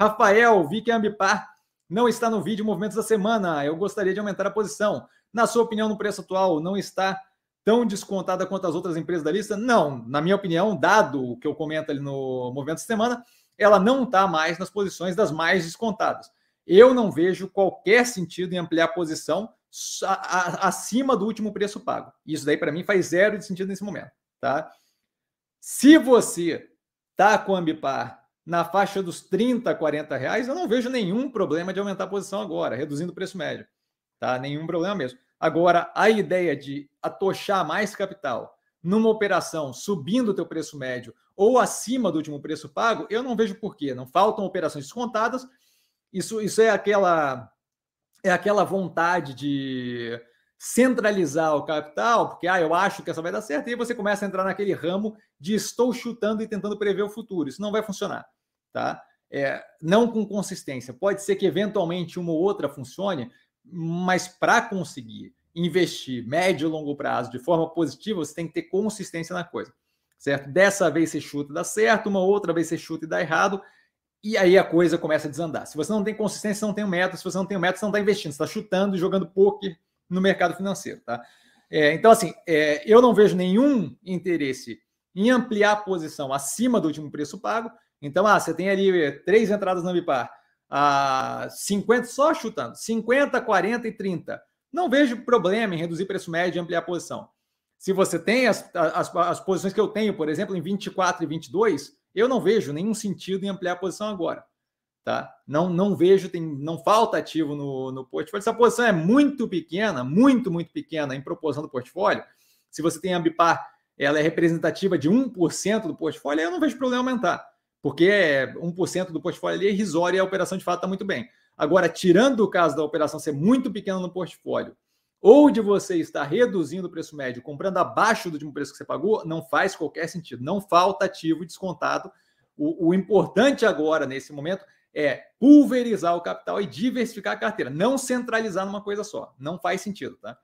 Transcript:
Rafael, vi que a Ambipar não está no vídeo Movimentos da Semana. Eu gostaria de aumentar a posição. Na sua opinião, no preço atual, não está tão descontada quanto as outras empresas da lista? Não, na minha opinião, dado o que eu comento ali no Movimentos da Semana, ela não está mais nas posições das mais descontadas. Eu não vejo qualquer sentido em ampliar a posição acima do último preço pago. Isso daí, para mim, faz zero de sentido nesse momento. Tá? Se você está com a Ambipar na faixa dos 30, 40 reais, eu não vejo nenhum problema de aumentar a posição agora, reduzindo o preço médio. Tá? Nenhum problema mesmo. Agora, a ideia de atochar mais capital numa operação subindo o teu preço médio ou acima do último preço pago, eu não vejo porquê. Não faltam operações descontadas. Isso, isso é aquela é aquela vontade de centralizar o capital, porque ah, eu acho que essa vai dar certo, e aí você começa a entrar naquele ramo de estou chutando e tentando prever o futuro. Isso não vai funcionar, tá? É, não com consistência. Pode ser que eventualmente uma ou outra funcione, mas para conseguir investir médio e longo prazo de forma positiva, você tem que ter consistência na coisa, certo? Dessa vez você chuta e dá certo, uma outra vez você chuta e dá errado, e aí a coisa começa a desandar. Se você não tem consistência, você não tem um método. Se você não tem um método, você não está investindo, você está chutando e jogando poker no mercado financeiro, tá? É, então, assim, é, eu não vejo nenhum interesse em ampliar a posição acima do último preço pago. Então, ah, você tem ali três entradas na Ambipar, ah, 50, só chutando, 50, 40 e 30. Não vejo problema em reduzir preço médio e ampliar a posição. Se você tem as, as, as posições que eu tenho, por exemplo, em 24 e 22, eu não vejo nenhum sentido em ampliar a posição agora. Tá? Não, não vejo, tem, não falta ativo no, no portfólio. Se a posição é muito pequena, muito, muito pequena em proporção do portfólio, se você tem a Ambipar, ela é representativa de 1% do portfólio, eu não vejo problema aumentar, porque 1% do portfólio ali é irrisório e a operação de fato está muito bem. Agora, tirando o caso da operação ser muito pequena no portfólio, ou de você estar reduzindo o preço médio, comprando abaixo do último preço que você pagou, não faz qualquer sentido. Não falta ativo descontado. O, o importante agora, nesse momento, é pulverizar o capital e diversificar a carteira, não centralizar numa coisa só. Não faz sentido, tá?